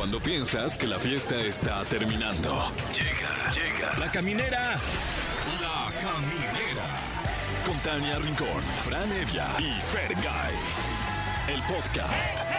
Cuando piensas que la fiesta está terminando. Llega, llega. La caminera. La caminera. Con Tania Rincón, Fran Evia y Fergay. El podcast.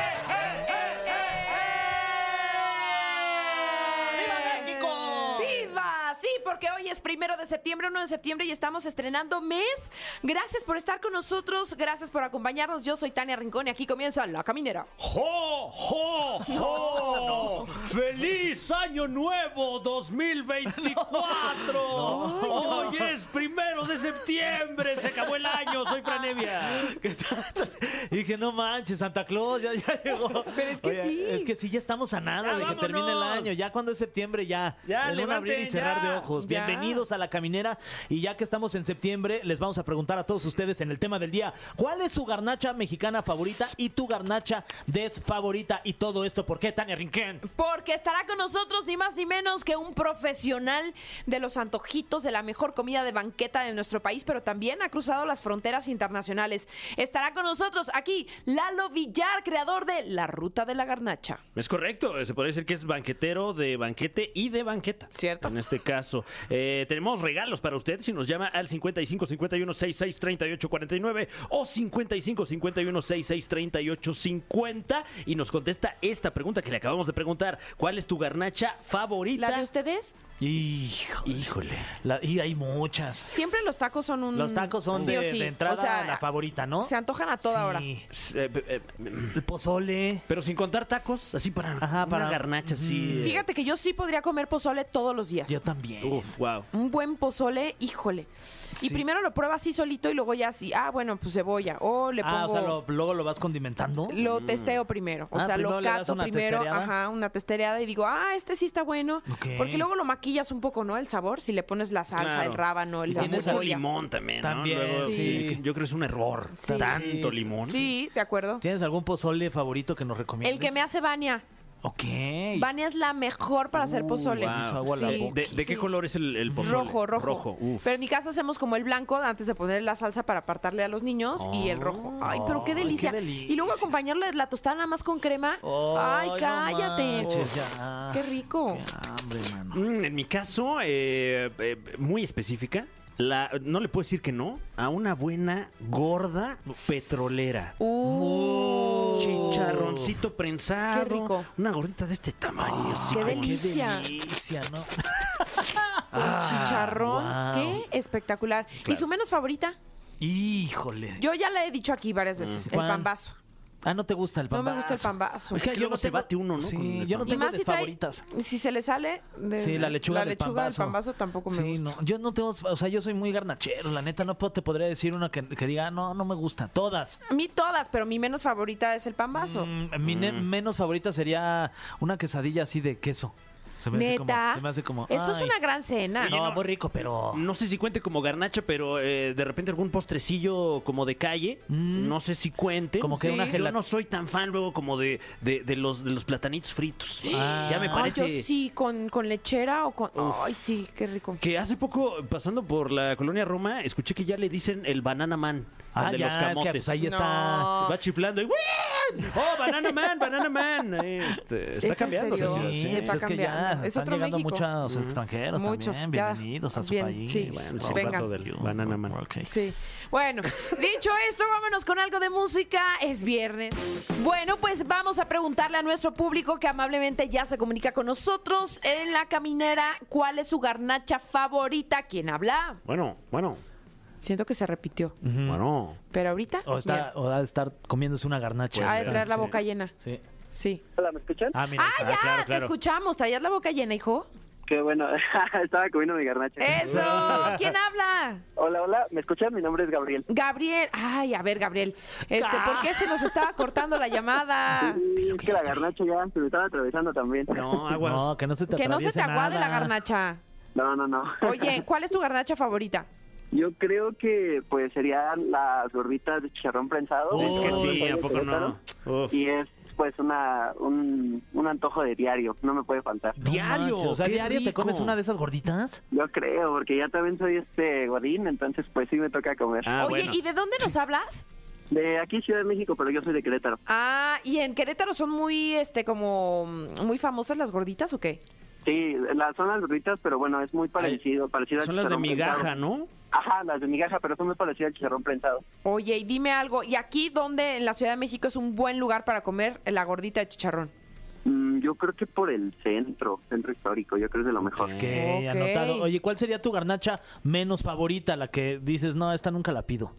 Porque hoy es primero de septiembre, 1 de septiembre y estamos estrenando mes. Gracias por estar con nosotros, gracias por acompañarnos. Yo soy Tania Rincón y aquí comienza La Caminera. ¡Jo, jo, jo! ¡Feliz Año Nuevo 2024! Hoy es primero de septiembre, se acabó el año, soy Franevia. ¿Qué tal? Y dije, no manches, Santa Claus ya, ya llegó. Pero es que sí. Es que sí, ya estamos a nada Ya de que vámonos. termine el año. Ya cuando es septiembre, ya. Ya, en un levanten, abrir y cerrar ya. de ojos. Ya. Bienvenidos a La Caminera. Y ya que estamos en septiembre, les vamos a preguntar a todos ustedes en el tema del día, ¿cuál es su garnacha mexicana favorita y tu garnacha desfavorita? Y todo esto, ¿por qué, Tania Rinquén? Porque estará con nosotros ni más ni menos que un profesional de los antojitos de la mejor comida de banqueta de nuestro país, pero también ha cruzado las fronteras internacionales. Estará con nosotros aquí Lalo Villar, creador de La Ruta de la Garnacha. Es correcto, se puede decir que es banquetero de banquete y de banqueta. Cierto. En este caso, Eh, tenemos regalos para usted si nos llama al 55 51 66 38 49 o 55 51 66 38 50 y nos contesta esta pregunta que le acabamos de preguntar. ¿Cuál es tu garnacha favorita? ¿La de ustedes? Hijo. Híjole. La- y hay muchas. Siempre los tacos son un... Los tacos son sí de, o sí. de entrada O sea, la favorita, ¿no? Se antojan a toda hora. Sí. Eh, eh, El pozole. Pero sin contar tacos, así para, Ajá, una para- garnacha, así. eh. Fíjate que yo sí podría comer pozole todos los días. Yo también. Uf, wow. Un buen pozole, híjole. Y Sí. primero lo prueba así solito y luego ya así, ah, bueno, pues cebolla. O le pongo... Ah, o sea, lo- luego lo vas condimentando. Lo testeo primero. O Ah, sea, primero lo le das cato una primero, testereada. ajá, una testereada y digo, ah, este sí está bueno. Ok. Porque luego lo maquillas un poco, ¿no? El sabor, si le pones la salsa, Claro. el rábano, el Y la cebolla. limón también, ¿no? También, Luego, sí. Yo creo que es un error. Sí. Tanto Sí. limón. Sí, de acuerdo. ¿Tienes algún pozole favorito que nos recomiendes? El que me hace Vania. Ok. Vania es la mejor para hacer pozole. hizo agua la Sí, boca. ¿De, de qué sí. color es el, el pozole? Rojo, rojo. Rojo, uf. Pero en mi casa hacemos como el blanco antes de poner la salsa para apartarle a los niños y el rojo. Ay, pero qué Ay, qué delicia. Y luego acompañarlo de la tostada nada más con crema. Ay, no cállate. manches, ya. Qué rico. Qué hambre, mano. Mm, en mi caso, eh, eh, muy específica, la, no le puedo decir que no, a una buena gorda petrolera. Uh. Chicharroncito prensado. Qué rico. Una gordita de este tamaño. así qué delicia. Qué delicia, ¿no? Con chicharrón. wow. Qué espectacular. ¿Y su menos favorita? Híjole. Yo ya le he dicho aquí varias veces, el pambazo. Ah, ¿no te gusta el No pambazo? me gusta el pambazo. Es que luego se bate uno, ¿no? Sí, con el yo no. Y tengo más si trae- favoritas. Si se le sale de- Sí, la lechuga, la del, lechuga pambazo. del pambazo tampoco me Sí, gusta. no, yo no tengo, o sea, yo soy muy garnachero, la neta, no puedo- te podría decir una que, que diga, no, no me gusta, todas. A mí todas, pero mi menos favorita es el pambazo. Mm, mi ne- menos favorita sería una quesadilla así de queso. Se me hace como- Neta. se me hace como, Esto es ay. una gran cena. No, no. muy rico, pero... No sé si cuente como garnacha, pero eh, de repente algún postrecillo como de calle, no sé si cuente. Como que Sí. una Yo gelatina. no soy tan fan luego como de, de, de los, de los platanitos fritos. Ah. ya me Ay, parece... yo sí, con, con lechera o con... Ay, sí, qué rico. Que hace poco, pasando por la colonia Roma, escuché que ya le dicen el banana man. Ah, de ya, los es que camotes. pues ahí está... No. Va chiflando y. ¡Oh, banana man, banana man! Este, está en cambiando esa ciudad. Sí, sí. está es que ya cambiando. Es están otro llegando México. muchos extranjeros Muchos, también. ya. Bienvenidos a su Bien, país. sí. Bueno, Sí, sí, venga. del banana man. Ok. Sí. Bueno, dicho esto, vámonos con algo de música. Es viernes. Bueno, pues vamos a preguntarle a nuestro público que amablemente ya se comunica con nosotros en la caminera cuál es su garnacha favorita. ¿Quién habla? Bueno, bueno, Siento que se repitió. bueno. Pero ahorita. O, está, mira, o ha de estar comiéndose una garnacha. ha de traer la sí. boca llena. Sí. Sí. Hola, ¿me escuchan? Ah, mira. Ah, ya, claro, te escuchamos. ¿Traías la boca llena, hijo? Qué bueno, estaba comiendo mi garnacha. ¡Eso! ¿Quién habla? Hola, hola, ¿me escuchan? Mi nombre es Gabriel. Gabriel. Ay, a ver, Gabriel. Este, ¿Por qué se nos estaba cortando la llamada? Sí, es que la garnacha ya se me estaba atravesando también. No, aguas. No, que no se te Que no se te aguade la nada. garnacha. No, no, no. Oye, ¿cuál es tu garnacha favorita? Yo creo que pues serían las gorditas de chicharrón prensado. es que sí, ¿a poco no? Uf. Y es pues una un, un antojo de diario, no me puede faltar. Diario, O sea, diario te comes una de esas gorditas. Yo creo, porque ya también soy este godín, entonces pues sí me toca comer. Ah, Oye, bueno. ¿y de dónde nos hablas? De aquí, Ciudad de México, pero yo soy de Querétaro. Ah, ¿y en Querétaro son muy, este, como, muy famosas las gorditas o qué? Sí, las son las gorditas, pero bueno, es muy parecido, parecido al Son las de migaja. ¿no? Ajá, las de migaja, pero son muy parecidas al chicharrón prensado. Oye, y dime algo, ¿y aquí dónde en la Ciudad de México es un buen lugar para comer la gordita de chicharrón? Mm, yo creo que por el centro, centro histórico, yo creo que es de lo mejor. Ok. Ok, Ok. anotado. Oye, ¿cuál sería tu garnacha menos favorita? La que dices, no, esta nunca la pido.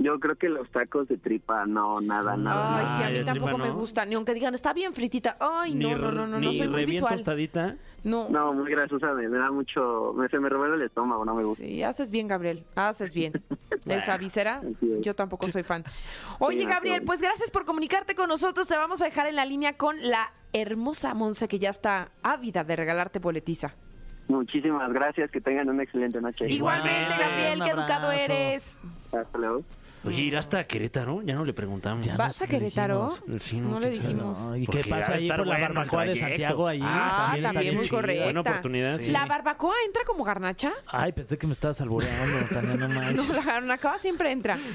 Yo creo que los tacos de tripa, no, nada, nada. Ay, nada. sí, a mí el tampoco me no. gusta, ni aunque digan, está bien fritita. Ay, no, Ni no, no, no, soy muy re bien visual. tostadita. No. No, muy grasosa, me, me da mucho, me, se me revuelve el estómago, no me gusta. Sí, haces bien, Gabriel. Haces bien. Esa visera, yo tampoco soy fan. Oye, Gabriel, pues gracias por comunicarte con nosotros. Te vamos a dejar en la línea con la hermosa Monza que ya está ávida de regalarte boletiza. Muchísimas gracias, que tengan una excelente noche. Igualmente, Gabriel, qué educado eres. Hasta luego. Oye, ir hasta Querétaro, ya no le preguntamos. Ya ¿Vas no a Querétaro? dijimos. Sí, No le dijimos. No, ¿Y Porque qué pasa ahí por la bueno barbacoa de. Santiago ahí? Ah, también muy correcta. Buena oportunidad. Sí. ¿La barbacoa entra como garnacha? Ay, pensé que me estabas albureando, Tania, no No, manches. la garnaca siempre entra.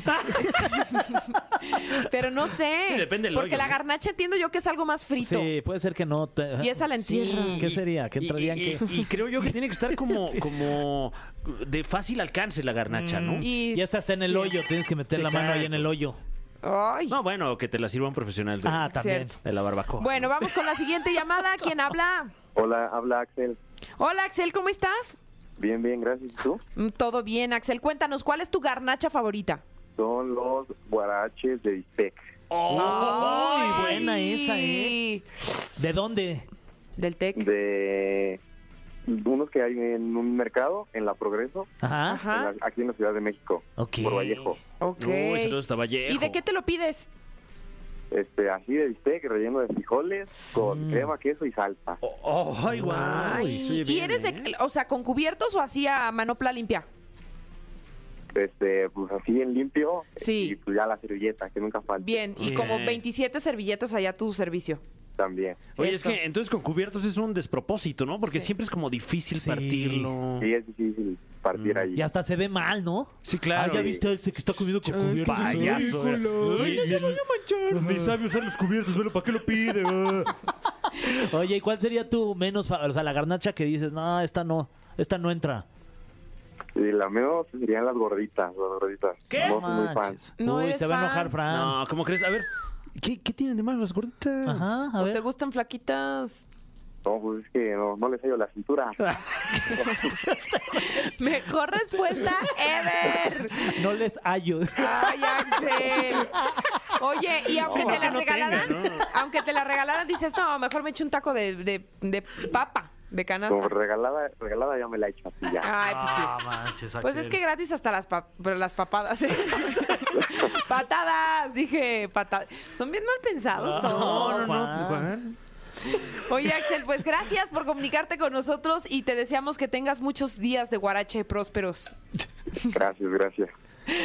Pero no sé. Sí, depende del Porque hoyo, la ¿no? garnacha entiendo yo que es algo más frito. Sí, puede ser que no. te- Y esa la entierran. ¿Qué sería? ¿Qué entrarían y, qué? y- y creo yo que tiene que estar como, como de fácil alcance la garnacha, ¿no? Y Y esta está en el sí. hoyo, tienes que meter la mano ahí en el hoyo. Ay. No, bueno, que te la sirva un profesional de, Ah, también. Cierto. de la barbacoa. Bueno, vamos con la siguiente llamada. ¿Quién habla? Hola, habla Axel. Hola, Axel, ¿cómo estás? Bien, bien, gracias. ¿Y tú? Mm, Todo bien, Axel. Cuéntanos, ¿cuál es tu garnacha favorita? Son los guaraches de bistec. ¡Ay, buena Ay. esa, eh! ¿De dónde? Del TEC. De unos que hay en un mercado, en La Progreso, Ajá. Ajá. en la- aquí en la Ciudad de México, Ok. por Vallejo. Ok. Uy, saludos hasta Vallejo. ¿Y de qué te lo pides? Este, así de bistec, relleno de frijoles, con Mm. crema, queso y salsa. Oh, ay, guau. Ay, Sí, ¿Y bien, eres de, ¿eh? o sea, con cubiertos o así a manopla limpia? Este, pues así en limpio. Sí. Y pues ya la servilleta, que nunca falta. Bien, y como 27 servilletas allá a tu servicio. También. Oye, Eso. es que entonces con cubiertos es un despropósito, ¿no? Porque Sí. siempre es como difícil Sí. partirlo. Sí, es difícil partir ahí. Y hasta se ve mal, ¿no? Sí, claro. Ah, ya viste ese que está comiendo con cubiertos. Payaso. Ay, Ni, ni- ni sabe usar los cubiertos, pero ¿para qué lo pide? ah? Oye, ¿y cuál sería tu menos, fa- o sea, la garnacha que dices, no, esta no, esta no entra? Y la menos serían las gorditas, las gorditas. ¿Qué? No soy muy fan. manches. No Uy, eres se va a fan. enojar Fran. No, ¿cómo crees? A ver, ¿qué, qué tienen de malo las gorditas? Ajá, a ¿O te gustan flaquitas? No, pues es que no, no les hallo la cintura. Mejor respuesta ever. No les hallo. Ay, Axel. Oye, y aunque No, te la no regalaran, tenga, ¿no? aunque te la regalaran, dices, no, mejor me echo un taco de, de, de papa, de canasta. Como regalada, regalada ya me la he hecho así ya. Ay, pues sí. Ah, manches, Pues es que gratis hasta las, pa- pero las papadas. ¿eh? patadas, dije, patadas. Son bien mal pensados todos. No, no, no, Juan. Oye, Axel, pues gracias por comunicarte con nosotros y te deseamos que tengas muchos días de guarache prósperos. Gracias, gracias.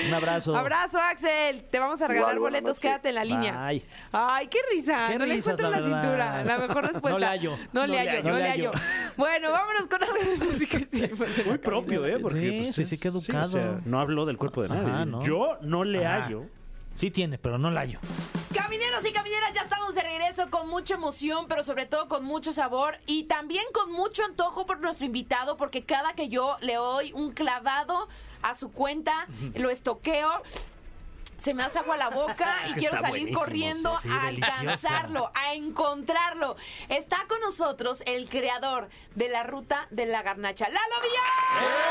Un abrazo. Abrazo, Axel. Te vamos a regalar Igual, buenas boletos. noches. Quédate en la línea. Bye. Ay, qué risa. Qué no le risas, encuentro la la, cintura. La mejor respuesta. No le hallo. No, le hallo, no le hallo. Bueno, vámonos con algo de música. Sí, pues, Muy propio, ¿eh? Porque, Sí, pues, sí, qué educado. o sea, no habló del cuerpo de nadie. Ajá, ¿no? Yo no le Ajá. hallo. Sí tiene, pero no la hallo. Camineros y camineras, ya estamos de regreso con mucha emoción, pero sobre todo con mucho sabor y también con mucho antojo por nuestro invitado, porque cada que yo le doy un clavado a su cuenta, lo estoqueo. Se me hace agua la boca y quiero Está salir corriendo sí, a alcanzarlo, a encontrarlo. Está con nosotros el creador de la ruta de la garnacha, Lalo Villar.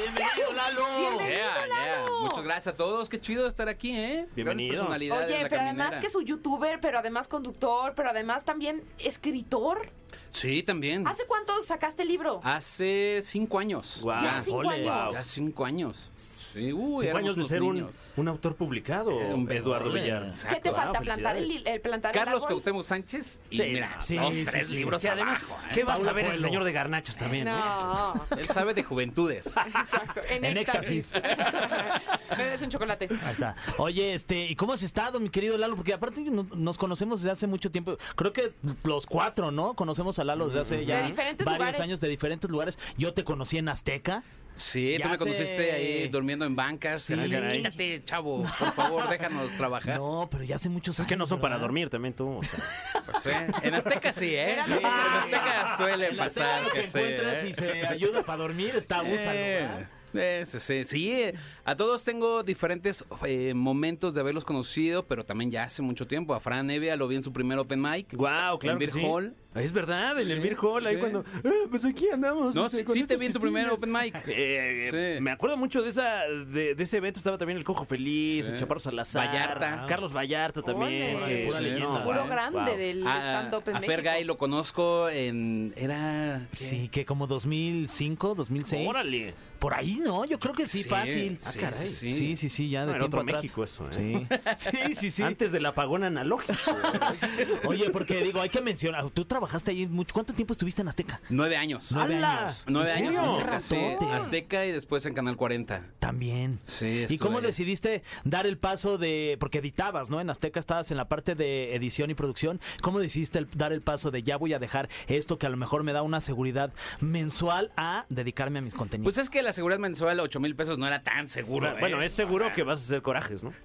Bienvenido, Lalo. Bienvenido, Yeah, yeah. Lalo. Muchas gracias a todos. Qué chido estar aquí, ¿eh? Bienvenido. Oye, pero además que es un youtuber, pero además conductor, pero además también escritor. Sí, también. ¿Hace cuánto sacaste el libro? Hace cinco años. Guau. Ya cinco Ole. años. Ya cinco años. Sí, uy, Cinco éramos años de ser un, un autor publicado, Eh, un Eduardo bestseller. Villar. ¿Qué te Wow, falta? ¿Plantar el, el plantar el Carlos árbol? Cuauhtémoc Sánchez y Sí, mira, sí, dos, sí, tres sí. libros Que además, abajo. ¿eh? ¿qué vas a ver el señor de garnachas también? eh? No, Él sabe de juventudes. exacto. En, En éxtasis. Me des un chocolate. Ahí está. Oye, este, ¿y cómo has estado, mi querido Lalo? Porque aparte no- nos conocemos desde hace mucho tiempo. Creo que los cuatro, ¿no? Conocemos a Lalo desde hace ya De varios lugares. años de diferentes lugares. Yo te conocí en Azteca. Sí, Ya tú me sé. conociste ahí durmiendo en bancas. Sí. Quítate, chavo, por favor, déjanos trabajar. No, pero ya hace muchos Es que no años, son para ¿verdad? dormir también tú. o sea. Pues, eh, En Azteca sí, ¿eh? Era Sí, en Azteca suele En pasar tele que que encuentras ¿eh? y se ayuda para dormir, está abusando, ¿verdad? Eh, sí, sí, sí, eh, a todos tengo diferentes eh, momentos de haberlos conocido, pero también ya hace mucho tiempo. A Fran Evia lo vi en su primer open mic. Guau, claro En Beer sí. Hall. Es verdad, en el Beer Hall, ahí cuando, "Ah, pues aquí andamos. No, este, sí, con sí te vi en tu primer chiquillos". open mic. Eh, Sí. Me acuerdo mucho de esa de, de ese evento, estaba también el Cojo Feliz, Sí. el Chaparro Salazar, Vallarta. Carlos Vallarta también. Órale. que- Pura sí, leyenda, no, Puro wow. grande del stand-up en a México. Fergay lo conozco en... Era... ¿qué? Sí, que como 2005, 2006. Órale. Por ahí, ¿no? Yo creo que sí, Sí, fácil. sí, Ah, caray. Sí, sí. sí, sí, ya de No, era tiempo otro atrás. México eso, ¿eh? Sí. sí, sí, sí. Antes del apagón analógico. Oye, porque digo, hay que mencionar, tú trabajaste ahí mucho. ¿Cuánto tiempo estuviste en Azteca? Nueve años. Nueve ¡Hala! años. Nueve ¿En años en? Azteca. Azteca y después en Canal 40. También. Sí, ¿Y cómo ahí. decidiste dar el paso de, porque editabas, ¿no? En Azteca estabas en la parte de edición y producción. ¿Cómo decidiste el- dar el paso de ya voy a dejar esto que a lo mejor me da una seguridad mensual a dedicarme a mis contenidos? Pues es que la seguridad mensual, 8 mil pesos, no era tan seguro. ¿eh? bueno, es seguro que vas a hacer corajes, ¿no?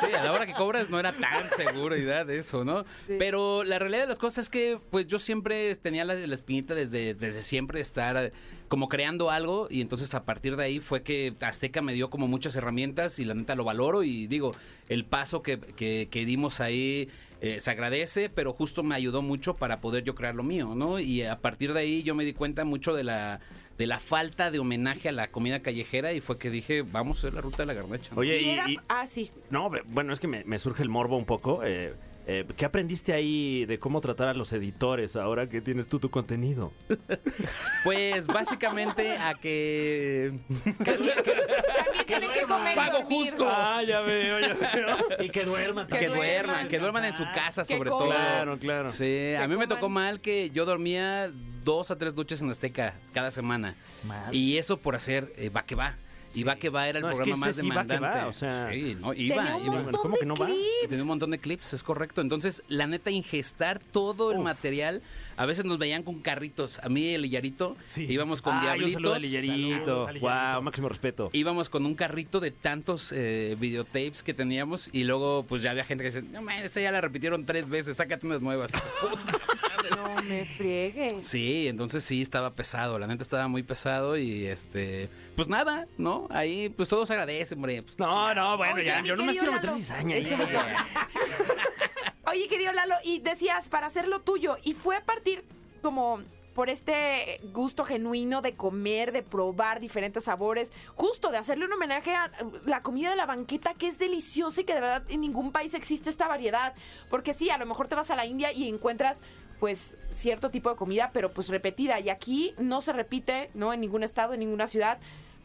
Sí, a la hora que cobras no era tan seguridad eso, ¿no? Pero la realidad de las cosas es que pues yo siempre tenía la, la espinita desde, desde siempre de estar eh, como creando algo y entonces a partir de ahí fue que Azteca me dio como muchas herramientas y la neta lo valoro y digo, el paso que, que- que dimos ahí eh, se agradece, pero justo me ayudó mucho para poder yo crear lo mío, ¿no? Y a partir de ahí yo me di cuenta mucho de la de la falta de homenaje a la comida callejera y fue que dije, vamos a hacer la ruta de la garnacha. Oye, Y y, era- y- Ah, sí. no, bueno, es que me, me surge el morbo un poco. eh, eh, ¿Qué aprendiste ahí de cómo tratar a los editores ahora que tienes tú tu contenido? Pues básicamente a que También tiene que comer y Pago dormir. justo. Ah, ya veo, ya veo. y que duerman. que, Que duerman, que duerman en su casa que sobre coman. todo. Claro, claro. Sí, a mí me coman. tocó mal que yo dormía dos a tres duchas en Azteca cada semana. Mal. Y eso por hacer eh, va que va. Va que va era el No, es que programa más sí va que demandante. va, o sea. sí, no, iba, Tenía un iba. montón ¿Cómo de que no va? clips. Tenía un montón de clips, es correcto. Entonces, la neta, ingestar todo el material. A veces nos veían con carritos. A mí, el Lillarito, Sí, sí, íbamos sí. con Ah, diablitos. saludo a Lillerito. Saludos a Lillerito. Wow, máximo respeto. íbamos con un carrito de tantos eh, videotapes que teníamos y luego pues ya había gente que decía, no man, esa ya la repitieron tres veces, sácate unas nuevas. No me friegues. sí, entonces sí estaba pesado, la neta estaba muy pesado y este, pues nada, ¿no? Ahí pues todo se agradece, hombre. pues, No, no, bueno, Oye, ya, yo no me quiero meter cizaña ahí. Oye, querido Lalo, y decías para hacer lo tuyo, y fue a partir como por este gusto genuino de comer, de probar diferentes sabores, justo de hacerle un homenaje a la comida de la banqueta que es deliciosa y que de verdad en ningún país existe esta variedad. Porque sí, a lo mejor te vas a la India y encuentras pues cierto tipo de comida, pero pues repetida. Y aquí no se repite, ¿no? En ningún estado, en ninguna ciudad.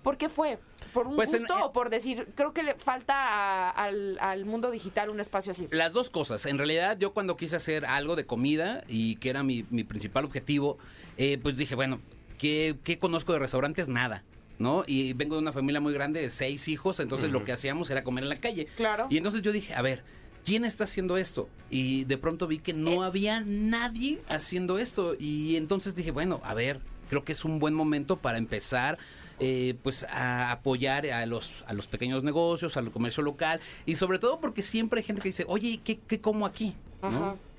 ¿Por qué fue? ¿Por un Pues en- gusto o por decir, creo que le falta a- al, al mundo digital un espacio así? Las dos cosas. En realidad, yo cuando quise hacer algo de comida y que era mi, mi principal objetivo, eh, pues dije, bueno, ¿qué, qué conozco de restaurantes? Nada. ¿No? Y vengo de una familia muy grande de seis hijos, entonces lo que hacíamos era comer en la calle. Claro. Y entonces yo dije, a ver, ¿quién está haciendo esto? Y de pronto vi que no había nadie haciendo esto. Y entonces dije, bueno, a ver, creo que es un buen momento para empezar. Eh, pues a apoyar a los, a los pequeños negocios, al comercio local y sobre todo porque siempre hay gente que dice, oye, ¿qué, qué como aquí?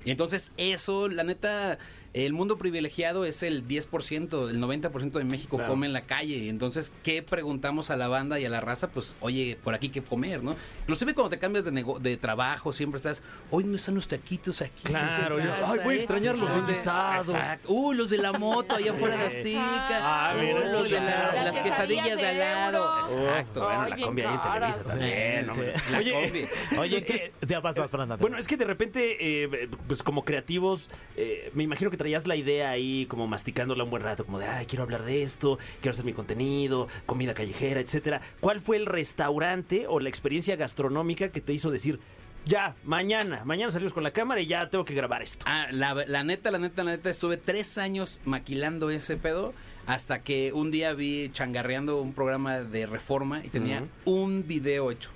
Y entonces eso, la neta, el mundo privilegiado es el 10%, el 90% de México Claro. come en la calle. Entonces, ¿qué preguntamos a la banda y a la raza? Pues, oye, por aquí qué comer, ¿no? Inclusive cuando te cambias de, nego- de trabajo, siempre estás, hoy no están los taquitos aquí. Claro, yo, ay, voy a extrañar los Uy, de guisado. Exacto. Uy, los de la moto allá afuera de Azteca. Ah, Uy, mira, los de la- las, Las quesadillas de al lado. Exacto. Bueno, Ay, la combi ahí en. Televisa también. La Oye, combi. Oye, ¿qué? Ya vas, vas. Bueno, es que de repente, eh, pues como creativos, eh, me imagino que traías la idea ahí como masticándola un buen rato, como de, ay, quiero hablar de esto, quiero hacer mi contenido, comida callejera, etcétera. ¿Cuál fue el restaurante o la experiencia gastronómica que te hizo decir, ya, mañana, mañana salimos con la cámara y ya tengo que grabar esto? Ah, la, la neta, la neta, la neta, estuve tres años maquilando ese pedo hasta que un día vi changarreando un programa de reforma y tenía un video hecho.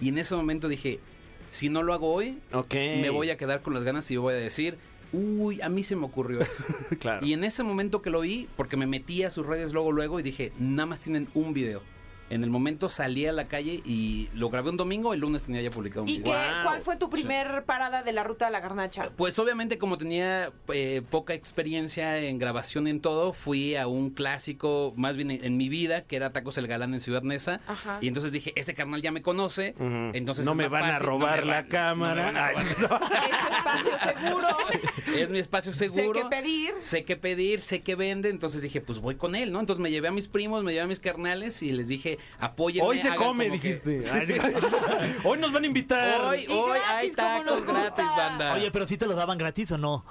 Y en ese momento dije, si no lo hago hoy, Ok. me voy a quedar con las ganas y voy a decir, uy, a mí se me ocurrió eso. Claro. Y en ese momento que lo vi, porque me metí a sus redes luego, luego y dije, nada más tienen un video. En el momento salí a la calle y lo grabé un domingo, el lunes tenía ya publicado un ¿Y video. qué, Wow. cuál fue tu primer parada de la ruta de la garnacha? Pues obviamente como tenía eh, poca experiencia en grabación en todo, fui a un clásico, más bien en, en mi vida, que era Tacos el Galán en Ciudad Neza. Ajá. Y entonces dije, este carnal ya me conoce, entonces no es me van a robar no me la cámara. no me van a Ay, robar. Es espacio seguro. Es mi espacio seguro. Sé qué pedir. Sé qué pedir, sé qué vende. Entonces dije, pues voy con él, ¿no? Entonces me llevé a mis primos, me llevé a mis carnales y les dije, apóyenme. Hoy se come, que- dijiste. Hoy nos van a invitar. Hoy, Y hoy hay gratis, nos tacos gratis, banda. Oye, pero sí te lo daban gratis o no?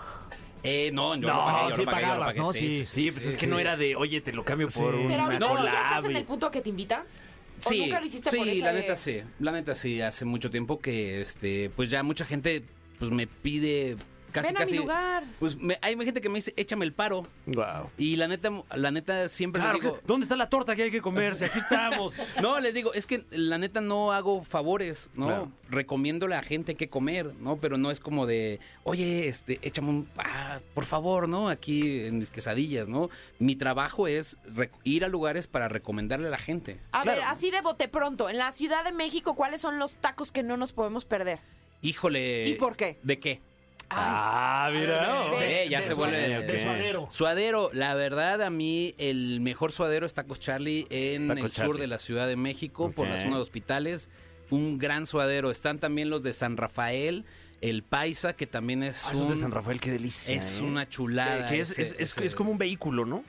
Eh, no, yo No, lo pagué, yo sí lo pagué, yo lo pagabas, pagué. ¿no? Sí, Sí, pues es que sí. no era de, oye, te lo cambio por un Pero ahorita collab ya estás en el punto que te invitan. ¿O Sí, nunca lo hiciste sí, por ese- la neta sí, la neta sí, hace mucho tiempo que este, pues ya mucha gente pues me pide casi Ven a mi lugar. pues me- hay gente que me dice, "Échame el paro." Guau. Y la neta la neta siempre Claro, les digo, ¿dónde está la torta que hay que comerse? Aquí estamos. No, les digo, es que la neta no hago favores, ¿no? Claro. Recomiendo a la gente qué comer, ¿no? Pero no es como de, oye, este, échame un, ah, por favor, ¿no? Aquí en mis quesadillas, ¿no? Mi trabajo es ir a lugares para recomendarle a la gente. A Claro. ver, así de bote pronto. En la Ciudad de México, ¿cuáles son los tacos que no nos podemos perder? Híjole. ¿Y por qué? ¿De qué? Ah, mira. Eh, ya de se vuelve. De suadero. Suadero, la verdad a mí el mejor suadero es Tacos Charlie en Taco el sur de la Ciudad de México, por la zona de hospitales. Un gran suadero. Están también los de San Rafael, el Paisa, que también es Ah, un... de San Rafael, qué delicia. Es ¿eh? una chulada. Que- es, ese- es- es- ese- es como un vehículo, ¿no?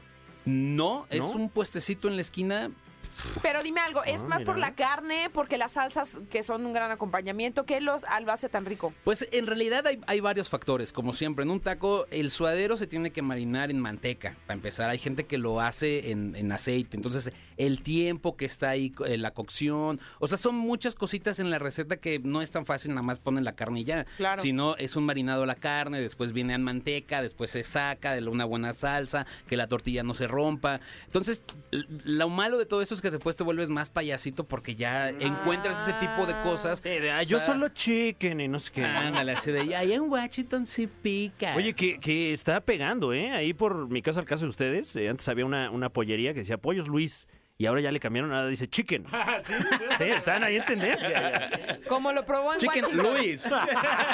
No, es ¿No? un puestecito en la esquina. Pero dime algo, ¿es Ah, más por la carne, porque las salsas que son un gran acompañamiento, ¿qué los lo hace tan rico? Pues en realidad hay, hay varios factores. Como siempre, en un taco el suadero se tiene que marinar en manteca. Para empezar, hay gente que lo hace en, en aceite. Entonces, el tiempo que está ahí, eh, la cocción. O sea, son muchas cositas en la receta que no es tan fácil, nada más ponen la carne y ya. Claro. Sino es un marinado a la carne, después viene en manteca, después se saca de una buena salsa, que la tortilla no se rompa. Entonces, lo malo de todo esto es que después te vuelves más payasito porque ya encuentras ese tipo de cosas. De, ah, yo O sea, solo chicken y no sé qué. Ándale, así de, hay un Washington sí pica. Oye, que, que está pegando, ¿eh? Ahí por mi casa, al caso de ustedes, eh, antes había una, una pollería que decía Pollos Luis. Y ahora ya le cambiaron, ahora dice chicken. ¿Sí? están ahí en tendencia. Como lo probó en Chicken Washington. Luis.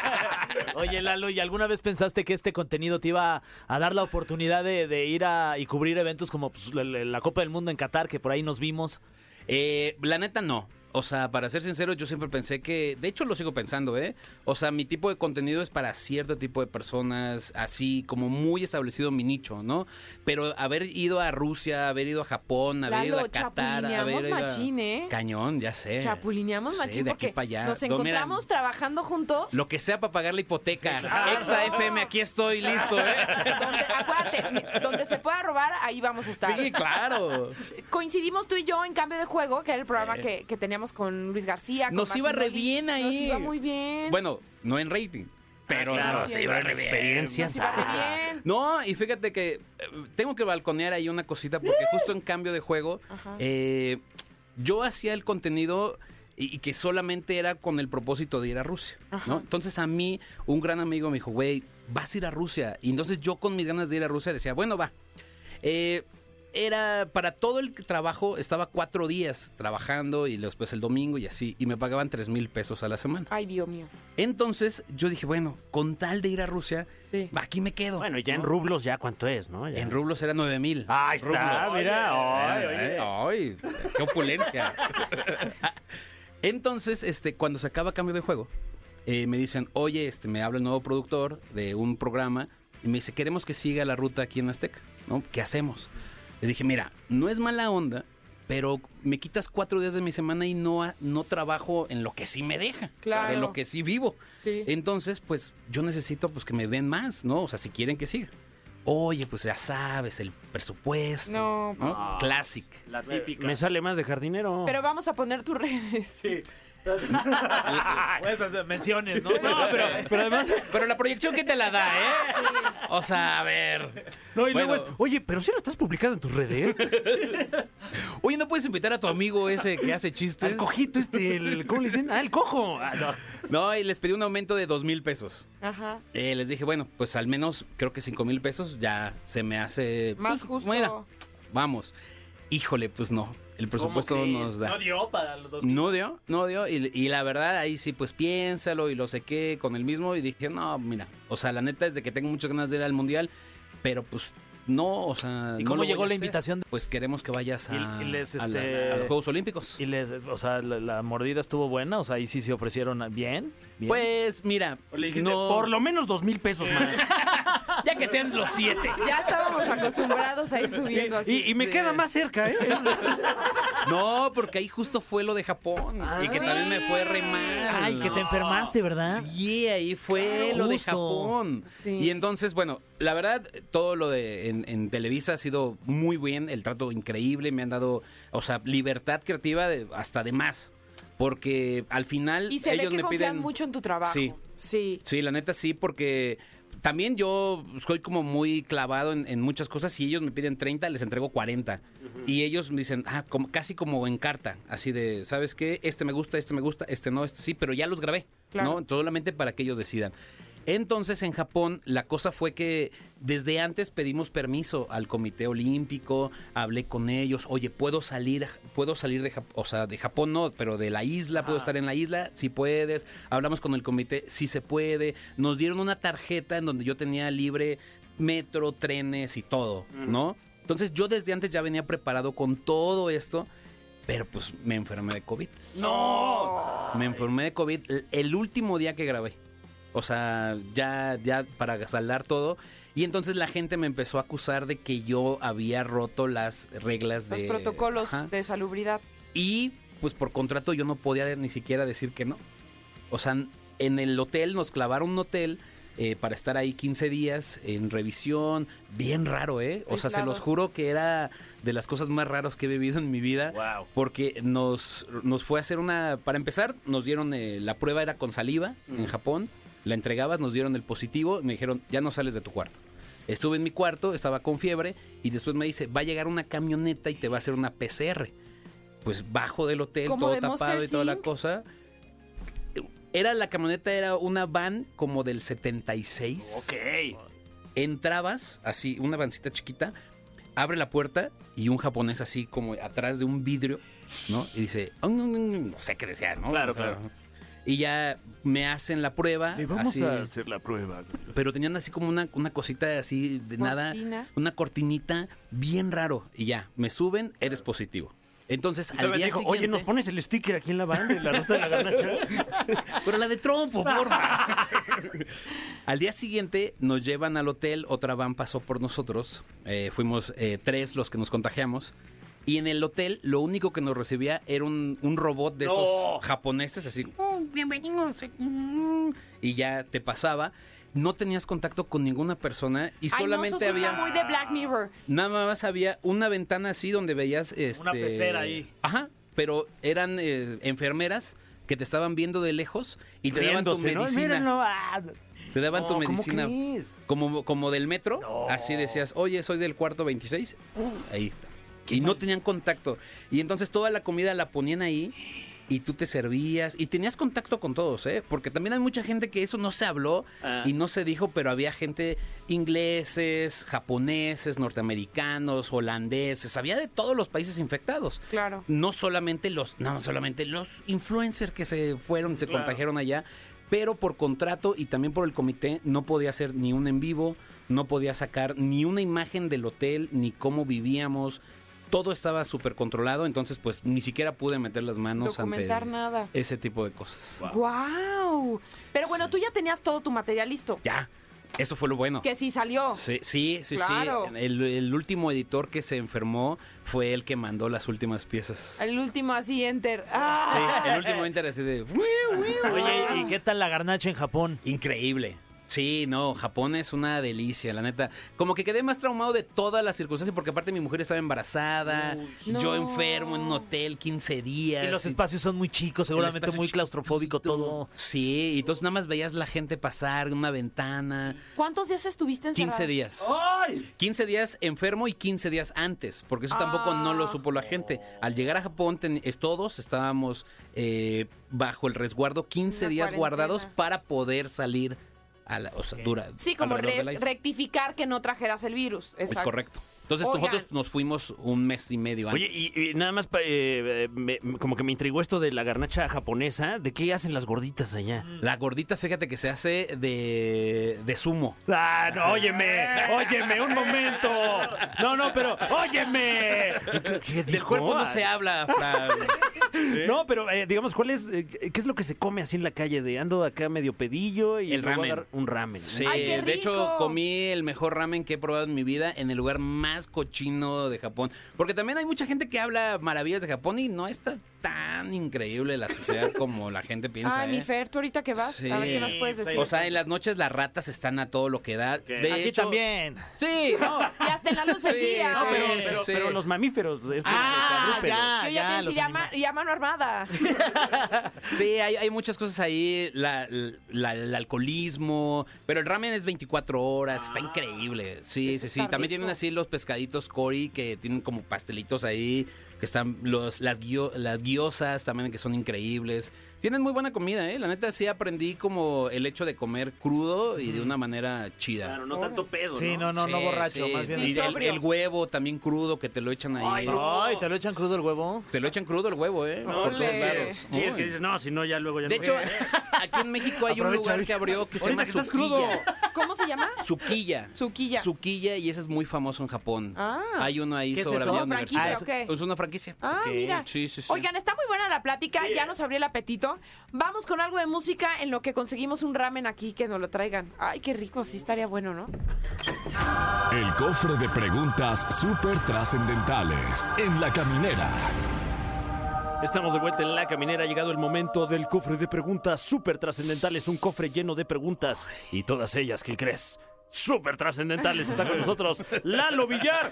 Oye, Lalo, ¿y alguna vez pensaste que este contenido te iba a dar la oportunidad de, de ir a y cubrir eventos como pues, la, la Copa del Mundo en Qatar, que por ahí nos vimos? Eh, la neta no. O sea, para ser sincero, yo siempre pensé que, de hecho lo sigo pensando, ¿eh? O sea, mi tipo de contenido es para cierto tipo de personas, así como muy establecido mi nicho, ¿no? Pero haber ido a Rusia, haber ido a Japón, haber ido a Qatar, haber ido machín, ¿eh? Cañón, ya sé. Chapulineamos Sí, machín de aquí para allá. nos mira, encontramos trabajando juntos. Lo que sea para pagar la hipoteca. claro. Exa FM, aquí estoy listo, ¿eh? Donde, acuérdate, donde se pueda robar, ahí vamos a estar. Sí, claro. Coincidimos tú y yo en Cambio de Juego, que era el programa que, que teníamos con Luis García. con Nos iba re bien ahí. Nos iba muy bien. Bueno, no en rating. Pero claro, no, se iba en experiencias. Nos iba bien. No, y fíjate que eh, tengo que balconear ahí una cosita porque justo en cambio de juego, eh, yo hacía el contenido y, y que solamente era con el propósito de ir a Rusia, ¿no? Entonces a mí un gran amigo me dijo, güey, vas a ir a Rusia. Y entonces yo con mis ganas de ir a Rusia decía, bueno, va. Eh, era para todo el trabajo, estaba cuatro días trabajando y después el domingo y así, y me pagaban tres mil pesos a la semana. Ay, Dios mío. Entonces yo dije, bueno, con tal de ir a Rusia, Sí. aquí me quedo. Bueno, ya en rublos, ¿ya cuánto es, no? Ya. En rublos era 9 mil. Ahí está, mira. Ay, ay, qué opulencia. Entonces, este, cuando se acaba cambio de juego, eh, me dicen, oye, este, me habla el nuevo productor de un programa y me dice, queremos que siga la ruta aquí en Azteca, ¿no? ¿Qué hacemos? Le dije, mira, no es mala onda, pero me quitas cuatro días de mi semana y no, no trabajo en lo que sí me deja, Claro. de lo que sí vivo. Sí. Entonces, pues yo necesito pues que me ven más, ¿no? O sea, si quieren que siga. Oye, pues ya sabes, el presupuesto. No. ¿no? Classic. La típica. Me sale más de jardinero. Pero vamos a poner tus redes. Puedes hacer menciones, ¿no? No, pero, pero además. Pero la proyección que te la da, ¿eh? O sea, a ver. No, y Bueno. luego es, oye, pero si lo estás publicando en tus redes. Oye, ¿no puedes invitar a tu amigo ese que hace chistes? El cojito este, el, ¿cómo le dicen? Ah, el cojo. Ah, no. No, y les pedí un aumento de dos mil pesos. Ajá. Eh, les dije, bueno, pues al menos creo que cinco mil pesos ya se me hace... Más pues, justo. Mira, vamos. Híjole, pues no. El presupuesto no nos da. No dio para los dos. No dio, no dio. Y, y la verdad, ahí sí, pues piénsalo y lo sequé con el mismo. Y dije, no, mira, o sea, la neta es de que tengo muchas ganas de ir al mundial, pero pues no, o sea. ¿Y cómo llegó la invitación? Pues queremos que vayas a, Y- y les, a las- este, a los Juegos Olímpicos. Y les, o sea, la, la mordida estuvo buena, o sea, ahí sí se ofrecieron bien. bien. Pues mira, Le dijiste, no, por lo menos dos mil pesos más. ya que sean los siete. Ya estábamos acostumbrados a ir subiendo así. Y, y me queda más cerca, ¿eh? No, porque ahí justo fue lo de Japón. y que también me fue re mal. Ay, que te enfermaste, ¿verdad? Sí, ahí fue Ah, lo de. Japón. Sí. Y entonces, bueno, la verdad, todo lo de en, en Televisa ha sido muy bien, el trato increíble, me han dado, o sea, libertad creativa de- hasta de más. Porque al final Y se ve ellos que me confían piden mucho en tu trabajo. Sí. Sí. Sí, la neta sí, porque también yo soy como muy clavado en, en muchas cosas. Si ellos me piden 30, les entrego 40. Y ellos me dicen, ah, como, casi como en carta, así de, ¿sabes qué? Este me gusta, este me gusta, este no, este sí, pero ya los grabé, Claro. ¿no? Solamente para que ellos decidan. Entonces en Japón la cosa fue que desde antes pedimos permiso al Comité Olímpico, hablé con ellos, oye, puedo salir, puedo salir de Japón, o sea, de Japón no, pero de la isla, puedo estar en la isla, si puedes. Hablamos con el comité, si se puede. Nos dieron una tarjeta en donde yo tenía libre metro, trenes y todo, ¿no? Entonces yo desde antes ya venía preparado con todo esto. Pero pues me enfermé de COVID. ¡No! Me enfermé de COVID el- el último día que grabé. O sea, ya, ya para saldar todo. Y entonces la gente me empezó a acusar de que yo había roto las reglas Los de... protocolos Ajá. de salubridad. Y pues por contrato yo no podía ni siquiera decir que no. O sea, en el hotel nos clavaron un hotel eh, para estar ahí 15 días en revisión. Bien raro, ¿eh? O sea, se los juro que era de las cosas más raras que he vivido en mi vida. Wow. Porque nos, nos fue a hacer una... Para empezar, nos dieron... eh, la prueba era con saliva en Japón. La entregabas, nos dieron el positivo. Me dijeron, ya no sales de tu cuarto. Estuve en mi cuarto, estaba con fiebre. Y después me dice, va a llegar una camioneta y te va a hacer una PCR. Pues bajo del hotel, ¿Como todo de tapado Monster y toda la cosa. Era la camioneta, era una van como del 76 Ok. entrabas, así, una vancita chiquita, abre la puerta y un japonés así como atrás de un vidrio, ¿no? Y dice, "Oh, no, no, no", no sé qué decía, ¿no? Claro, O sea, claro. Y ya me hacen la prueba. Le vamos así, a hacer la prueba. Pero tenían así como una, una cosita así de nada, una cortinita bien raro. Y ya, me suben, eres positivo. Entonces, al día dijo, siguiente... Oye, ¿nos pones el sticker aquí en la banda, en la ruta de la garnacha? Pero la de trompo, porfa. al día siguiente nos llevan al hotel, otra van pasó por nosotros. eh, fuimos eh, tres los que nos contagiamos. Y en el hotel lo único que nos recibía era un, un robot de esos No. japoneses así. "Oh, bienvenidos. mm", Y ya te pasaba. No tenías contacto con ninguna persona y Ay, no, solamente eso sí había... está muy de Black Mirror. Nada más había una ventana así donde veías este, Una pecera ahí. Ajá, pero eran eh, enfermeras que te estaban viendo de lejos y te daban tu ¿no? medicina. Mírenlo, ah. Te daban No, tu ¿cómo medicina como, como del metro. Así decías, oye, soy del cuarto 26. Ahí está. Y no tenían contacto. Y entonces toda la comida la ponían ahí y tú te servías. Y tenías contacto con todos, ¿eh? Porque también hay mucha gente que eso no se habló Ah. y no se dijo, pero había gente ingleses, japoneses, norteamericanos, holandeses. Había de todos los países infectados. Claro. No solamente los, no solamente los influencers que se fueron y se contagiaron allá, pero por contrato y también por el comité no podía hacer ni un en vivo, no podía sacar ni una imagen del hotel, ni cómo vivíamos. Todo estaba súper controlado, entonces pues ni siquiera pude meter las manos Documentar ante nada. ese tipo de cosas. ¡Guau! Pero bueno, tú ya tenías todo tu material listo. Ya, eso fue lo bueno. Que sí salió. Sí, sí, sí. Claro. sí. El, el último editor que se enfermó fue el que mandó las últimas piezas. El último así, enter. ¡Ah! Sí, el último enter así de... Oye, ¿y qué tal la garnacha en Japón? Increíble. Sí, no, Japón es una delicia, la neta. Como que quedé más traumado de todas las circunstancias porque aparte mi mujer estaba embarazada, yo No. enfermo en un hotel 15 días. Y los y- espacios son muy chicos, seguramente muy chiquito. claustrofóbico todo. Sí, y entonces nada más veías la gente pasar una ventana. ¿Cuántos días estuviste encerrado? 15 días. 15 días enfermo y 15 días antes, porque eso tampoco no Ah. lo supo la gente. Al llegar a Japón, ten- es- todos estábamos eh, bajo el resguardo 15 Una días cuarentena. guardados para poder salir a la, o sea, dura- Sí, como re- rectificar que no trajeras el virus. Es correcto. Entonces Oigan. nosotros nos fuimos un mes y medio antes. Oye, y, y nada más, pa- eh, me- como que me intrigó esto de la garnacha japonesa. ¿De qué hacen las gorditas allá? La gordita, fíjate que se hace de, de zumo. Ah, no, óyeme, óyeme, un momento. No, no, pero, óyeme. ¿Qué, qué Del cuerpo no se habla. No, pero eh, digamos, ¿cuál es, eh, qué es lo que se come así en la calle? De ando acá medio pedillo y El me voy a ramen. dar un ramen. Sí, ¡Ay, qué de hecho comí el mejor ramen que he probado en mi vida en el lugar más cochino de Japón. Porque también hay mucha gente que habla maravillas de Japón y no está tan increíble la sociedad como la gente piensa. Ay, mi ¿eh? Fer, tú ahorita que vas, a ver qué nos puedes decir. O sea, en las noches las ratas están a todo lo que da. De Aquí hecho, también. Sí, no. y hasta en la luz del Sí, día. no, Pero, Sí, pero- sí. pero los mamíferos, estos Ah, ya. Yo ya, los animales. y a mano armada. Sí, hay, hay muchas cosas ahí, la- la- el alcoholismo, pero el ramen es 24 horas, está increíble. Sí, sí, sí. También rico. tienen así los pescaditos cori que tienen como pastelitos ahí, que están los las guio- las guiosas también que son increíbles. Tienen muy buena comida, ¿eh? La neta sí aprendí como el hecho de comer crudo y de una manera chida. Claro, no tanto pedo, Sí, no, no, no Sí, borracho, sí, más bien. Y el, el huevo también crudo que te lo echan ahí. Ay, ¿te lo echan crudo el huevo? Te lo echan crudo el huevo, ¿eh? Por Ole. todos lados. Sí, es Uy. que dices, no, si no, ya luego ya De no. hecho, aquí en México hay un Aprovecha, lugar que abrió que se Ahorita llama que estás crudo. Suquilla. ¿Cómo se llama? Suquilla. Suquilla. Suquilla y ese es muy famoso en Japón. Ah. Hay uno ahí ¿Qué es sobre eso? Avenida ¿Una franquicia Universidad. o qué? Es una franquicia. Ah, mira. Sí, sí, sí. Oigan, está muy buena la plática, ya nos abrió el apetito. Vamos con algo de música en lo que conseguimos un ramen aquí que nos lo traigan. Ay, qué rico, sí estaría bueno, ¿no? El cofre de preguntas súper trascendentales en la caminera. Estamos de vuelta en la caminera. Ha llegado el momento del cofre de preguntas súper trascendentales. Un cofre lleno de preguntas. Y todas ellas, ¿qué crees? Súper trascendentales. Está con nosotros Lalo Villar.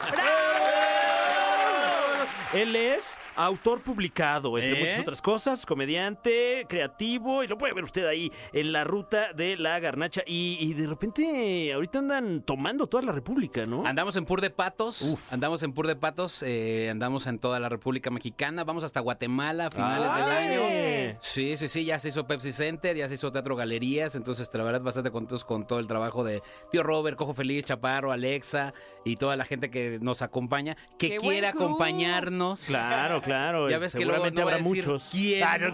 Él es autor publicado, entre ¿Eh? muchas otras cosas, comediante, creativo, y lo puede ver usted ahí en la ruta de la garnacha. Y, y de repente, ahorita andan tomando toda la República, ¿no? Andamos en Pur de Patos. Uf. Andamos en Pur de Patos. eh, andamos en toda la República Mexicana. Vamos hasta Guatemala a finales del año. Sí, sí, sí. Ya se hizo Pepsi Center, ya se hizo Teatro Galerías. Entonces, la verdad, bastante contentos con todo el trabajo de Tío Robert, Cojo Feliz, Chaparro, Alexa y toda la gente que nos acompaña, que ¡Qué quiera acompañarnos. Claro, claro. Ya ves que luego seguramente no habrá decir muchos. quién. Ah, no,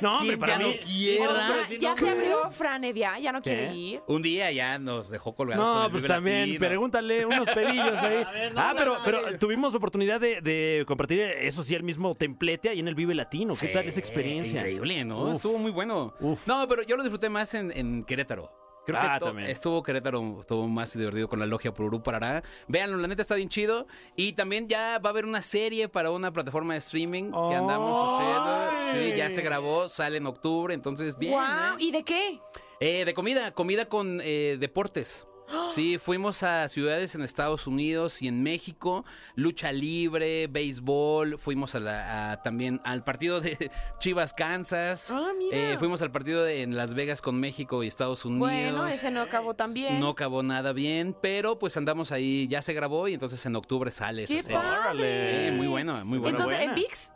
no, hombre, ¿Quién para ya no mí. quiera? O sea, ya se abrió Fran Evia, ya no quiere ¿Qué? ir. Un día ya nos dejó colgados. con No, el pues Vive también, Latino. pregúntale unos pedillos ahí. no, ah, no, pero, no, pero no. tuvimos oportunidad de, de compartir, eso sí, el mismo templete ahí en el Vive Latino. ¿Qué Sí, tal esa experiencia? Increíble, ¿no? Uf. Estuvo muy bueno. Uf. No, pero yo lo disfruté más en, en Querétaro. Creo Ah, que también. estuvo Querétaro, estuvo más divertido con la logia Pururú Parará. Véanlo, la neta está bien chido. Y también ya va a haber una serie para una plataforma de streaming que andamos haciendo. Sí, ya se grabó, sale en octubre, entonces bien. Guau, ¿eh? ¿y de qué? Eh, de comida, comida con eh, deportes. Sí, fuimos a ciudades en Estados Unidos y en México, lucha libre, béisbol, fuimos a la, a- también al partido de Chivas Kansas, Ah, mira. eh, fuimos al partido de, en Las Vegas con México y Estados Unidos. Bueno, ese no acabó tan bien. No acabó nada bien, pero pues andamos ahí, ya se grabó y entonces en octubre sale esa ¡Qué serie. padre! Eh, muy bueno, muy ¿En bueno. dónde? ¿En. VIX?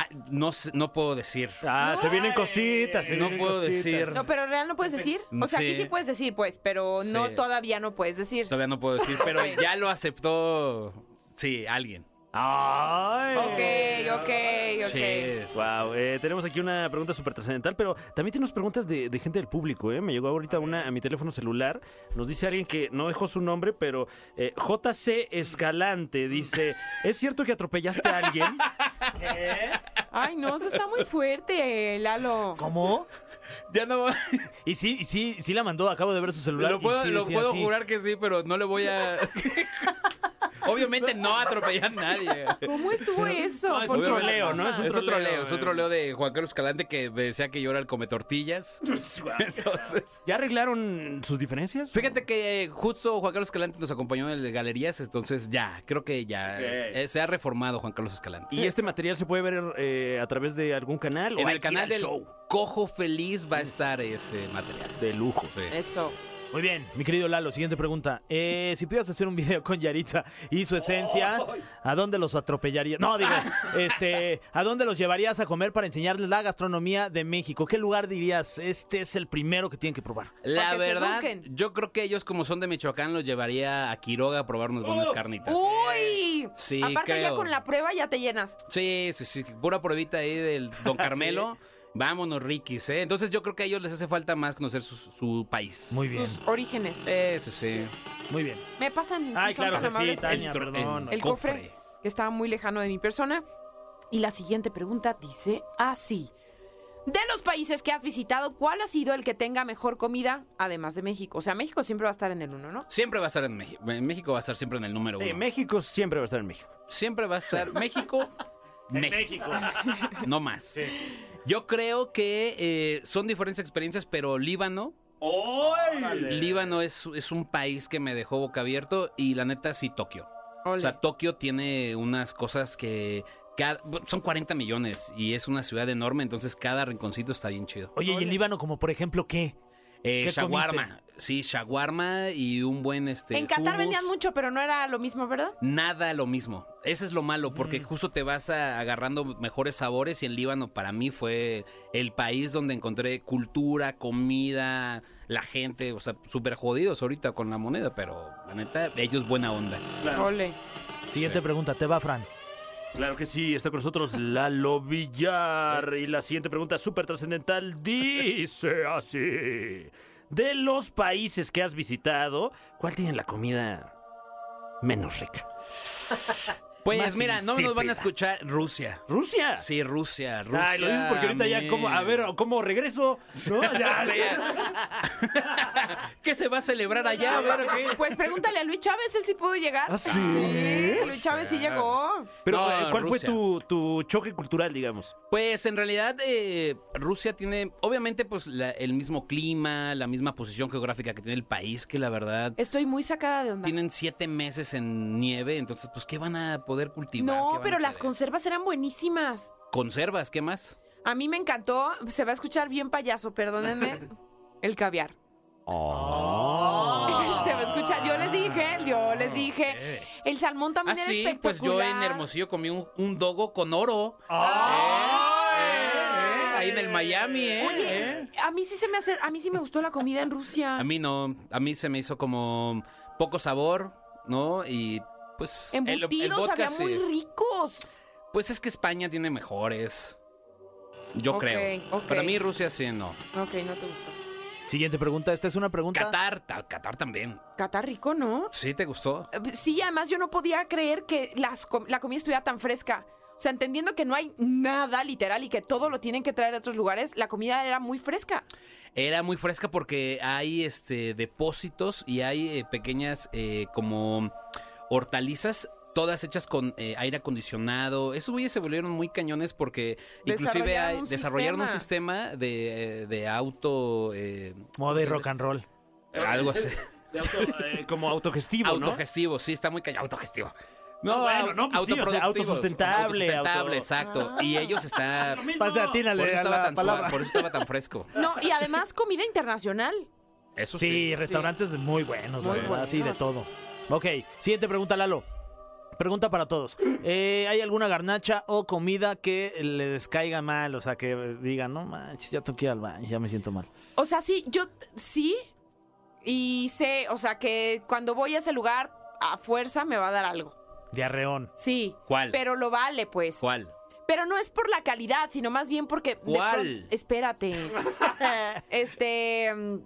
Ah, no, no puedo decir. Ah, se vienen cositas. se No vienen puedo cositas. decir. No, pero real no puedes decir. O sea, aquí Sí. sí puedes decir, pues, pero no Sí. todavía no puedes decir. Todavía no puedo decir, pero ya lo aceptó, sí, alguien. Ay. Ok, ok, ok. Sí. Wow, eh, tenemos aquí una pregunta súper trascendental, pero también tenemos preguntas de, de gente del público. ¿eh? Me llegó ahorita una a mi teléfono celular. Nos dice alguien que no dejó su nombre, pero eh, JC Escalante dice: ¿Es cierto que atropellaste a alguien? Ay, no, eso está muy fuerte, Lalo. ¿Cómo? Ya no Y sí, y sí, sí la mandó, acabo de ver su celular. lo y puedo, sí lo decía puedo así. jurar que sí, pero no le voy a Obviamente no atropellé a nadie. ¿Cómo estuvo eso? No, es ¿Por un troleo, ¿no? Es otro troleo, es otro troleo de Juan Carlos Calante que me decía que yo era el come tortillas. Entonces, ¿Ya arreglaron sus diferencias? fíjate que eh, justo Juan Carlos Escalante nos acompañó en el Galerías, entonces ya, creo que ya es- eh, se ha reformado Juan Carlos Escalante. ¿Y este material se puede ver eh, a través de algún canal? o en el canal al del show? Cojo Feliz va a estar ese material. De lujo. Sí. Eso. Muy bien, mi querido Lalo, siguiente pregunta. Eh, si pudieras hacer un video con Yaritza y su esencia, ¿a dónde los atropellarías? No, digo, este, ¿a dónde los llevarías a comer para enseñarles la gastronomía de México? ¿Qué lugar dirías? Este es el primero que tienen que probar. La se verdad, eduquen. yo creo que ellos como son de Michoacán los llevaría a Quiroga a probar unas buenas carnitas. ¡Uy! Sí, Aparte ya con la prueba ya te llenas. Sí, sí, sí, pura pruebita ahí del Don Carmelo. Vámonos, Rikis, ¿eh? Entonces yo creo que a ellos les hace falta más conocer su, su país. Muy bien, Sus orígenes. Eso sí. muy bien. Me pasan. si Ay, son claro tan que sí, amables, Tania, el, perdón. el cofre, que estaba muy lejano de mi persona. Y la siguiente pregunta dice así. De los países que has visitado, ¿cuál ha sido el que tenga mejor comida, además de México? O sea, México siempre va a estar en el uno, ¿no? Siempre va a estar en México. México va a estar siempre en el número Sí, uno. México siempre va a estar en México. Siempre va a estar México. México. No más. Yo creo que eh, son diferentes experiencias, pero Líbano. Líbano es, es un país que me dejó boca abierto y la neta sí Tokio. O sea, Tokio tiene unas cosas que cada- son 40 millones y es una ciudad enorme, entonces cada rinconcito está bien chido. Oye, ¿y en Líbano como por ejemplo qué? Eh, ¿Qué shawarma. comiste? Sí, shawarma y un buen este en Qatar hummus. vendían mucho, pero no era lo mismo, ¿verdad? Nada lo mismo. Ese es lo malo, Mm. porque justo te vas a- agarrando mejores sabores y en Líbano para mí fue el país donde encontré cultura, comida, la gente, o sea, súper jodidos ahorita con la moneda, pero la neta, ellos buena onda. Ole. Siguiente pregunta, te va Fran. Claro que sí, está con nosotros Lalo Villar. Y la siguiente pregunta súper trascendental dice así. De los países que has visitado, ¿cuál tiene la comida menos rica? Pues Más mira, no nos van a escuchar Rusia. ¿Rusia? Sí, Rusia, Rusia. Ay, lo dices porque ahorita ya, como, a ver, ¿cómo regreso? ¿No? Ya, Sí, ya. ¿Qué se va a celebrar allá? A ver, ¿qué? Pues pregúntale a Luis Chávez, él sí pudo llegar. ¿Ah, sí? Luis Chávez sí llegó. Pero, No, eh, ¿cuál fue tu, tu choque cultural, digamos? Pues en realidad eh, Rusia tiene, obviamente, pues la- el mismo clima, la misma posición geográfica que tiene el país, que la verdad Estoy muy sacada de onda. tienen siete meses en nieve, entonces, pues, ¿qué van a poder cultivar? ¿Qué No, pero las poder? conservas eran buenísimas. conservas, ¿qué más? A mí me encantó, se va a escuchar bien payaso, perdónenme, el caviar. Se va a escuchar, yo les dije, yo les dije. El salmón Ah, también era sí, espectacular. pues yo en Hermosillo comí un, un dogo con oro. Eh, eh, eh, ahí en el Miami, ¿eh? Oye, eh. a mí sí se me hace, a mí sí me gustó la comida en Rusia. A mí no, a mí se me hizo como poco sabor, ¿no? Y pues el- el Embutidos vodka había sí. muy ricos. Pues es que España tiene mejores. Yo Ok, creo. ok. Para mí Rusia sí, no. Ok, no te gustó. Siguiente pregunta, esta es una pregunta. Qatar, ta- Qatar también. Qatar rico, ¿no? ¿Sí te gustó? Eh, Sí, además yo no podía creer que las com- la comida estuviera tan fresca. O sea, entendiendo que no hay nada literal y que todo lo tienen que traer de otros lugares, la comida era muy fresca. Era muy fresca porque hay este depósitos y hay eh, pequeñas eh, como hortalizas. Todas hechas con eh, aire acondicionado. Esos güeyes se volvieron muy cañones porque inclusive Desarrollaron hay- un desarrollaron un sistema. de, de auto... eh, Moda y rock and roll. algo así. De auto- eh, como autogestivo, ¿no? Autogestivo, sí, está muy cañón. Autogestivo. No, bueno, no, pues sí, o sea, autosustentable, autosustentable, auto- exacto. Y ellos están... Pase, Por eso, estaba tan suave, por eso estaba tan fresco. No, y además comida internacional. Eso Sí, sí. restaurantes muy buenos, Muy ¿verdad? Sí, de buenos. todo. Ok, siguiente pregunta, Lalo. Pregunta para todos. Eh, ¿Hay alguna garnacha o comida que le descaiga mal? O sea, que digan, no manches, ya tengo que ir al baño, ya me siento mal. O sea, sí, yo sí. Y sé, o sea, que cuando voy a ese lugar, a fuerza me va a dar algo. Diarreón. Sí. ¿Cuál? Pero lo vale, pues. ¿Cuál? Pero no es por la calidad, sino más bien porque. de ¿Cuál? pronto- espérate. este. mm,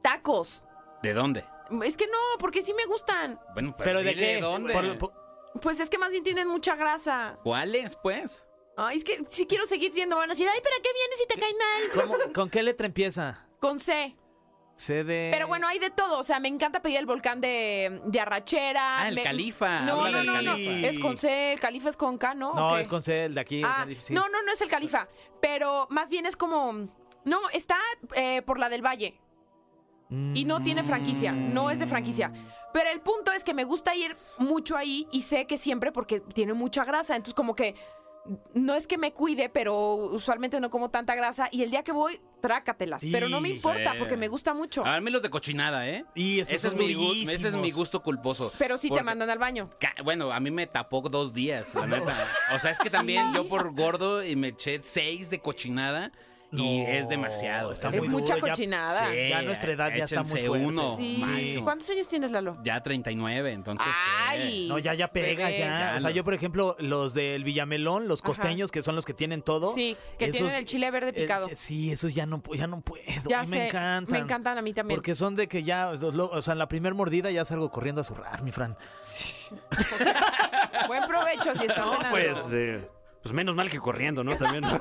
Tacos. ¿De dónde? Es que no, porque sí me gustan. Bueno, pero, ¿Pero de qué? dónde? Por- por- Pues es que más bien tienen mucha grasa. ¿Cuáles, pues? Ay, es que si quiero seguir yendo, van a decir, ay, ¿para qué vienes si te cae mal? ¿cómo- ¿Con qué letra empieza? Con C. Sé de... Pero bueno, hay de todo. O sea, me encanta pedir el volcán de, de Arrachera. Ah, el Me- Califa, No, habla no, del no, no. Califa. Es con C, el Califa es con K, ¿no? No, ¿O qué? es con C, el de aquí. el Ah, sí. no, no, no es el Califa. Pero más bien es como. No, está eh, por la del Valle. Y no tiene franquicia. No es de franquicia. Pero el punto es que me gusta ir mucho ahí y sé que siempre porque tiene mucha grasa. Entonces, como que. No es que me cuide, pero usualmente no como tanta grasa. Y el día que voy, trácatelas. pero no me importa sí. porque me gusta mucho. A mí los de cochinada, ¿eh? Y esos ese, es mi, ese es mi gusto culposo. Pero sí te mandan al baño. Bueno, a mí me tapó dos días, la neta. O sea, es que también yo por gordo y me eché seis de cochinada y es demasiado. está Es muy mucha duro, ya- cochinada. Sí, Ya nuestra edad ya está muy fuerte. uno. Sí. ¿Cuántos años tienes, Lalo? Ya 39, entonces. sí. Ay. No, ya, ya pega, ya. Ya O sea, no. yo, por ejemplo, los del Villamelón, los Ajá. costeños, que son los que tienen todo. Sí, que tienen el chile verde el- picado. sí, esos ya no, ya no puedo. Ya a mí sé, me encantan. me encantan a mí también. Porque son de que ya, o sea, en la primer mordida ya salgo corriendo a zurrar, mi Fran. Buen provecho si estás No, cenando. pues, eh, pues menos mal que corriendo, ¿no? También.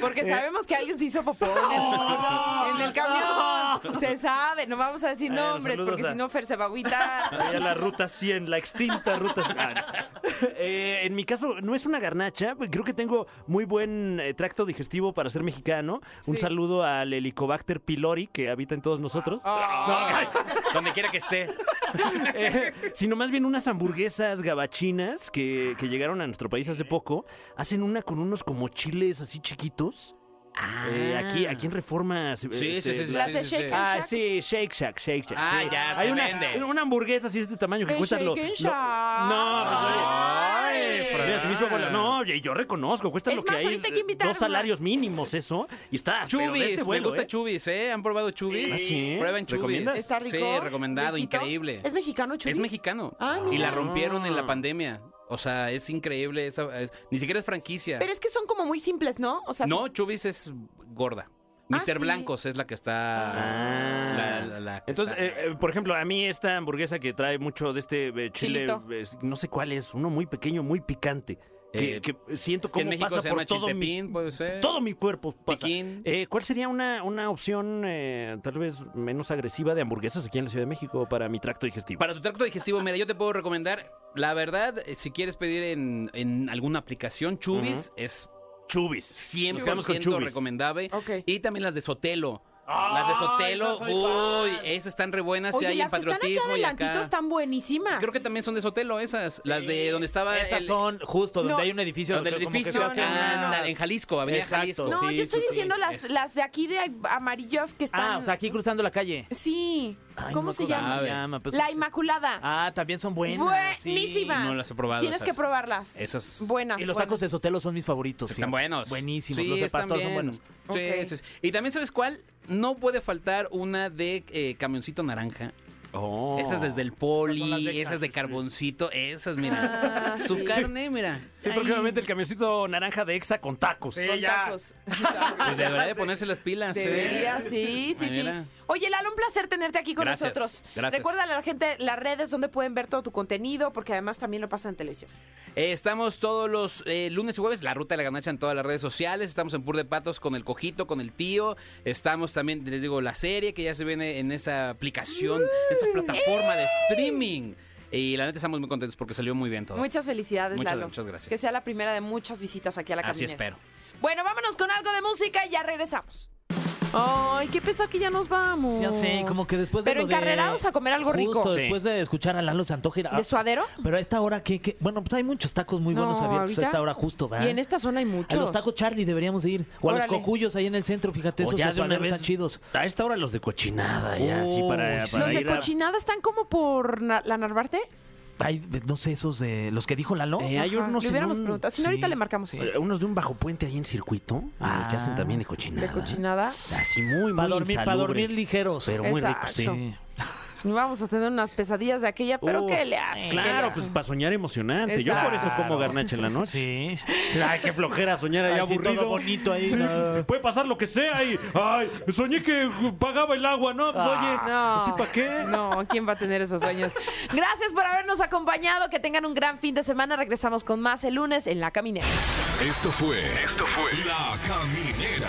Porque sabemos que alguien se hizo popó en el, en el camión. Se sabe, no vamos a decir Bueno, nombres saludos porque a- si no Fer se va a agüitar. Ahí a la ruta 100, la extinta ruta 100. Ah, no. Eh, en mi caso, no es una garnacha. Creo que tengo muy buen eh, tracto digestivo para ser mexicano. Un Sí. saludo al Helicobacter pylori que habita en todos nosotros. Ah. Donde quiera que esté. Eh, sino más bien unas hamburguesas gabachinas que, que llegaron a nuestro país hace poco. Hacen una con unos como chiles así chiquitos. Eh, aquí, aquí en Reforma. se- Sí, sí, sí, sí, Las sí, de sí, Shake Ah, Shack. sí, Shake Shack, Shake Shack. Ah, sí. ya, Hay se una, vende. una hamburguesa así de este tamaño que El cuesta lo, Shake and lo- Shack. No, pues, oye. Ay, Mira, se me hizo Fran. bola. No, oye, yo reconozco, cuesta Es lo que más, hay. ahorita hay que invitar dos una- salarios mínimos, eso. Y está. pero de Chubis, este me vuelo, gusta ¿eh? Chubis, ¿eh? ¿Han probado Chubis? ¿Ah, sí? Prueben Chubis. ¿Recomiendas? ¿Está rico? Sí, recomendado, ¿Riquito? increíble. ¿Es mexicano, Chuy? Es mexicano. Ay, y mira. la rompieron en la pandemia. O sea, es increíble. esa- es- ni siquiera es franquicia. Pero es que son como muy simples, ¿no? O sea, no, son- Chubis es gorda. Ah, Mr. sí. Blancos es la que está. Ah. la- la- la que Entonces, está- eh, eh, por ejemplo, a mí esta hamburguesa que trae mucho de este eh, chile, Chilito. eh, no sé cuál es, uno muy pequeño, muy picante. Que, Eh, que siento es que pasa por todo mi, puede ser. todo mi cuerpo. Pasa. Piquín. Eh, ¿Cuál sería una, una opción eh, tal vez menos agresiva de hamburguesas aquí en la Ciudad de México para mi tracto digestivo? Para tu tracto digestivo, mira, yo te puedo recomendar, la verdad, si quieres pedir en, en alguna aplicación, Chubis es Chubis. Nos 100% quedamos con Chubis. recomendable. Ok. Y también las de Sotelo. Las de Sotelo, esas uy, esas están re buenas. Oye, si hay en las que están acá patriotismo y adelantitos acá. están buenísimas. Creo que también son de Sotelo esas, las de donde estaba Esas el- son justo donde No. hay un edificio. donde el que como que edificio se hacen ah, en Jalisco, Avenida Exacto. Jalisco. No, Sí, yo estoy sí, sí. diciendo las, Es- las de aquí de amarillos que están... Ah, o sea, aquí cruzando la calle. Sí. Ay, ¿Cómo no me se llama? cómo se llama, pues, la. Inmaculada. Ah, también son buenas. sí. Buenísimas. No las he probado Tienes esas. que probarlas. Esas- Buenas. Y los buenas. tacos de Sotelo son mis favoritos. Están buenos. Buenísimos. Sí, los de están pastor son bien. buenos. Sí, Ok. sí, sí. Y también, ¿sabes cuál? No puede faltar una de eh, camioncito naranja. Oh. Esas desde el poli, Esas de sí. carboncito, esas, mira. Ah, Su sí. carne, mira. Sí, próximamente el camioncito naranja de Exa con tacos. Con tacos. Pues debería de ponerse las pilas. ¿eh? Debería, sí, sí, sí. mira. Oye, Lalo, un placer tenerte aquí con Gracias, nosotros. gracias. Recuerda a la gente las redes donde pueden ver todo tu contenido, porque además también lo pasan en televisión. Eh, estamos todos los eh, lunes y jueves, la ruta de la ganacha en todas las redes sociales. Estamos en Pur de Patos con el Cojito, con el tío. Estamos también, les digo, la serie que ya se viene en esa aplicación, en esa plataforma de streaming. Y la neta estamos muy contentos porque salió muy bien todo. Muchas felicidades, Muchas- Lalo. muchas gracias. Que sea la primera de muchas visitas aquí a la Así caminera. espero. Bueno, vámonos con algo de música y ya regresamos. Ay, qué pesa que ya nos vamos. Ya sé, como que después de Pero lo de- encarrerados a comer algo rico. Justo Sí. después de escuchar a Lalo Santoja. ir a- ¿De suadero? Pero a esta hora, ¿qué? qué? Bueno, pues hay muchos tacos muy buenos No, abiertos ahorita- a esta hora justo, ¿verdad? Y en esta zona hay A muchos. los tacos Charlie deberíamos de ir. O a los cojullos ahí en el centro, fíjate, O esos ya de de una suadero vez. están chidos. A esta hora los de cochinada, ya, así Uy, para, sí. para ¿Los de a- cochinada están como por na- la Narvarte? Hay, no sé, esos de los que dijo Lalo. Eh, hay Ajá, unos Le en hubiéramos un- preguntado. Si no, sí, ahorita le marcamos. sí. eh, unos de un bajo puente ahí en circuito, eh, Ah. que hacen también de cochinada. De cochinada. Así muy, muy Para dormir, para dormir ligeros. Pero muy ricos, sí. Vamos a tener unas pesadillas de aquella, pero Uf, ¿qué le hace? ¿Qué le Claro, hace? pues para soñar emocionante. Yo por eso como garnacha en la noche. Sí. Ay, qué flojera soñar ahí Así aburrido. todo bonito ahí, Sí, no. Puede pasar lo que sea y. Ay, soñé que pagaba el agua, ¿no? Pues, oye, No. ¿así para qué? No, ¿quién va a tener esos sueños? Gracias por habernos acompañado. Que tengan un gran fin de semana. Regresamos con más el lunes en La Caminera. Esto fue. Esto fue. La Caminera.